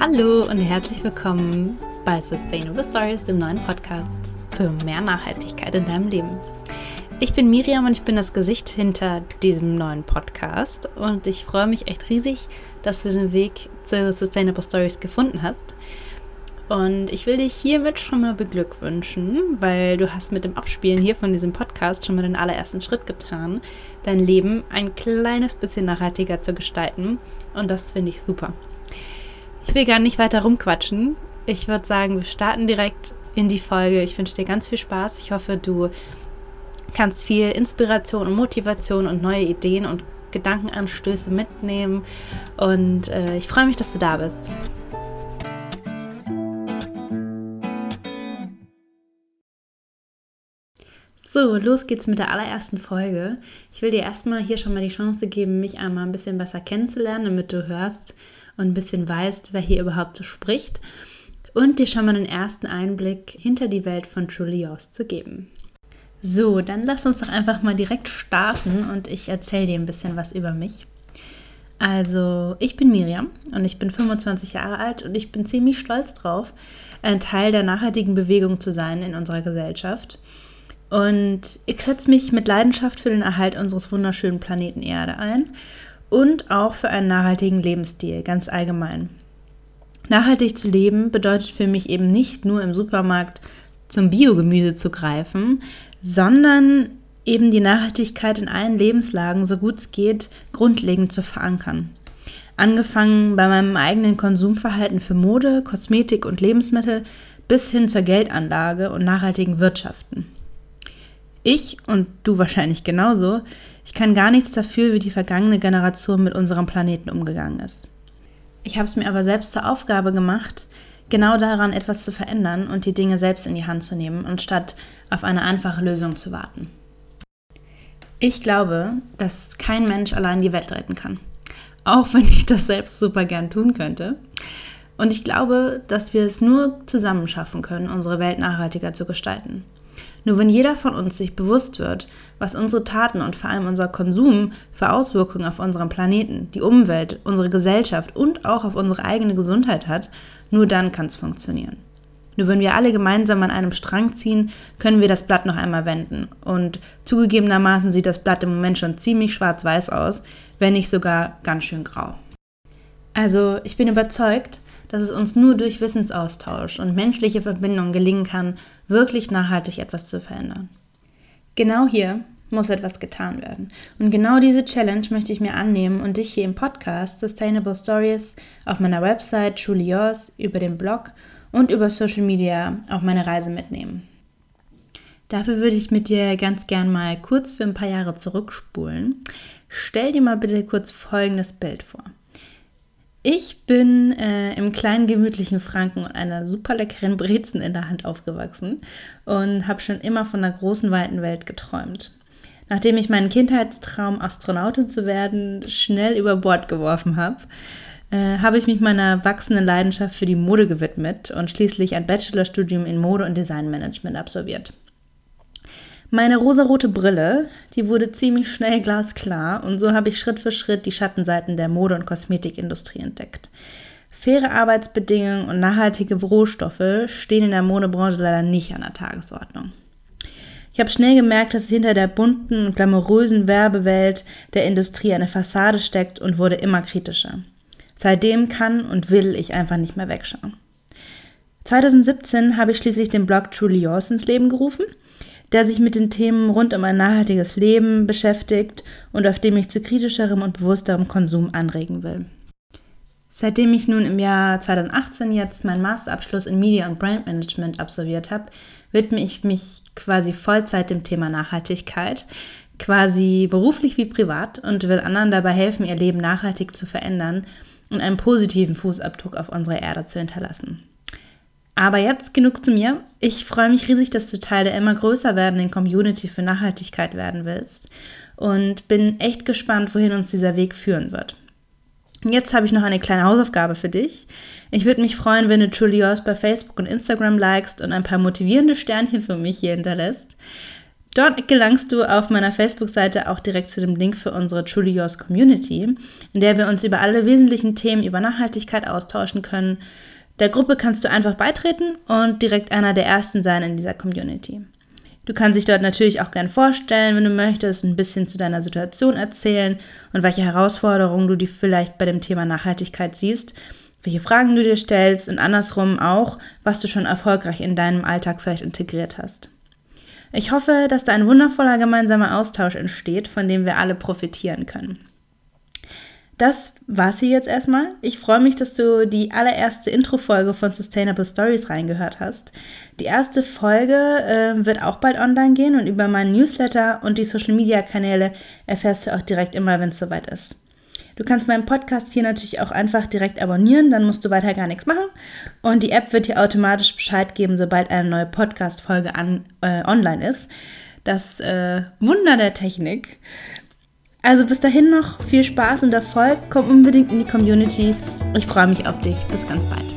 Hallo und herzlich willkommen bei Sustainable Stories, dem neuen Podcast für mehr Nachhaltigkeit in deinem Leben. Ich bin Miriam und ich bin das Gesicht hinter diesem neuen Podcast und ich freue mich echt riesig, dass du den Weg zu Sustainable Stories gefunden hast. Und ich will dich hiermit schon mal beglückwünschen, weil du hast mit dem Abspielen hier von diesem Podcast schon mal den allerersten Schritt getan, dein Leben ein kleines bisschen nachhaltiger zu gestalten. Und das finde ich super. Ich will gar nicht weiter rumquatschen. Ich würde sagen, wir starten direkt in die Folge. Ich wünsche dir ganz viel Spaß. Ich hoffe, du kannst viel Inspiration und Motivation und neue Ideen und Gedankenanstöße mitnehmen. Und äh, ich freue mich, dass du da bist. So, los geht's mit der allerersten Folge. Ich will dir erstmal hier schon mal die Chance geben, mich einmal ein bisschen besser kennenzulernen, damit du hörst und ein bisschen weißt, wer hier überhaupt so spricht. Und dir schon mal einen ersten Einblick hinter die Welt von Truly Yours zu geben. So, dann lass uns doch einfach mal direkt starten und ich erzähle dir ein bisschen was über mich. Also, ich bin Miriam und ich bin 25 Jahre alt und ich bin ziemlich stolz drauf, ein Teil der nachhaltigen Bewegung zu sein in unserer Gesellschaft. Und ich setze mich mit Leidenschaft für den Erhalt unseres wunderschönen Planeten Erde ein und auch für einen nachhaltigen Lebensstil, ganz allgemein. Nachhaltig zu leben bedeutet für mich eben nicht nur im Supermarkt zum Biogemüse zu greifen, sondern eben die Nachhaltigkeit in allen Lebenslagen, so gut es geht, grundlegend zu verankern. Angefangen bei meinem eigenen Konsumverhalten für Mode, Kosmetik und Lebensmittel bis hin zur Geldanlage und nachhaltigen Wirtschaften. Ich und du wahrscheinlich genauso, ich kann gar nichts dafür, wie die vergangene Generation mit unserem Planeten umgegangen ist. Ich habe es mir aber selbst zur Aufgabe gemacht, genau daran etwas zu verändern und die Dinge selbst in die Hand zu nehmen, anstatt auf eine einfache Lösung zu warten. Ich glaube, dass kein Mensch allein die Welt retten kann. Auch wenn ich das selbst super gern tun könnte. Und ich glaube, dass wir es nur zusammen schaffen können, unsere Welt nachhaltiger zu gestalten. Nur wenn jeder von uns sich bewusst wird, was unsere Taten und vor allem unser Konsum für Auswirkungen auf unseren Planeten, die Umwelt, unsere Gesellschaft und auch auf unsere eigene Gesundheit hat, nur dann kann es funktionieren. Nur wenn wir alle gemeinsam an einem Strang ziehen, können wir das Blatt noch einmal wenden. Und zugegebenermaßen sieht das Blatt im Moment schon ziemlich schwarz-weiß aus, wenn nicht sogar ganz schön grau. Also ich bin überzeugt, dass es uns nur durch Wissensaustausch und menschliche Verbindung gelingen kann, wirklich nachhaltig etwas zu verändern. Genau hier muss etwas getan werden. Und genau diese Challenge möchte ich mir annehmen und dich hier im Podcast Sustainable Stories auf meiner Website Truly Yours, über den Blog und über Social Media auf meine Reise mitnehmen. Dafür würde ich mit dir ganz gern mal kurz für ein paar Jahre zurückspulen. Stell dir mal bitte kurz folgendes Bild vor. Ich bin äh, im kleinen gemütlichen Franken und einer super leckeren Brezen in der Hand aufgewachsen und habe schon immer von der großen weiten Welt geträumt. Nachdem ich meinen Kindheitstraum Astronautin zu werden schnell über Bord geworfen habe, äh, habe ich mich meiner wachsenden Leidenschaft für die Mode gewidmet und schließlich ein Bachelorstudium in Mode und Designmanagement absolviert. Meine rosarote Brille, die wurde ziemlich schnell glasklar und so habe ich Schritt für Schritt die Schattenseiten der Mode- und Kosmetikindustrie entdeckt. Faire Arbeitsbedingungen und nachhaltige Rohstoffe stehen in der Modebranche leider nicht an der Tagesordnung. Ich habe schnell gemerkt, dass hinter der bunten und glamourösen Werbewelt der Industrie eine Fassade steckt und wurde immer kritischer. Seitdem kann und will ich einfach nicht mehr wegschauen. 2017 habe ich schließlich den Blog Truly Yours ins Leben gerufen – der sich mit den Themen rund um ein nachhaltiges Leben beschäftigt und auf dem ich zu kritischerem und bewussterem Konsum anregen will. Seitdem ich nun im Jahr 2018 jetzt meinen Masterabschluss in Media und Brand Management absolviert habe, widme ich mich quasi Vollzeit dem Thema Nachhaltigkeit, quasi beruflich wie privat und will anderen dabei helfen, ihr Leben nachhaltig zu verändern und einen positiven Fußabdruck auf unserer Erde zu hinterlassen. Aber jetzt genug zu mir. Ich freue mich riesig, dass du Teil der immer größer werdenden Community für Nachhaltigkeit werden willst und bin echt gespannt, wohin uns dieser Weg führen wird. Jetzt habe ich noch eine kleine Hausaufgabe für dich. Ich würde mich freuen, wenn du Truly Yours bei Facebook und Instagram likest und ein paar motivierende Sternchen für mich hier hinterlässt. Dort gelangst du auf meiner Facebook-Seite auch direkt zu dem Link für unsere Truly Yours Community, in der wir uns über alle wesentlichen Themen über Nachhaltigkeit austauschen können. Der Gruppe kannst du einfach beitreten und direkt einer der ersten sein in dieser Community. Du kannst dich dort natürlich auch gern vorstellen, wenn du möchtest, ein bisschen zu deiner Situation erzählen und welche Herausforderungen du dir vielleicht bei dem Thema Nachhaltigkeit siehst, welche Fragen du dir stellst und andersrum auch, was du schon erfolgreich in deinem Alltag vielleicht integriert hast. Ich hoffe, dass da ein wundervoller gemeinsamer Austausch entsteht, von dem wir alle profitieren können. Das war's hier jetzt erstmal. Ich freue mich, dass du die allererste Intro-Folge von Sustainable Stories reingehört hast. Die erste Folge äh, wird auch bald online gehen und über meinen Newsletter und die Social-Media-Kanäle erfährst du auch direkt immer, wenn es soweit ist. Du kannst meinen Podcast hier natürlich auch einfach direkt abonnieren, dann musst du weiter gar nichts machen. Und die App wird dir automatisch Bescheid geben, sobald eine neue Podcast-Folge äh, online ist. Das äh, Wunder der Technik. Also bis dahin noch viel Spaß und Erfolg. Komm unbedingt in die Community. Ich freue mich auf dich. Bis ganz bald.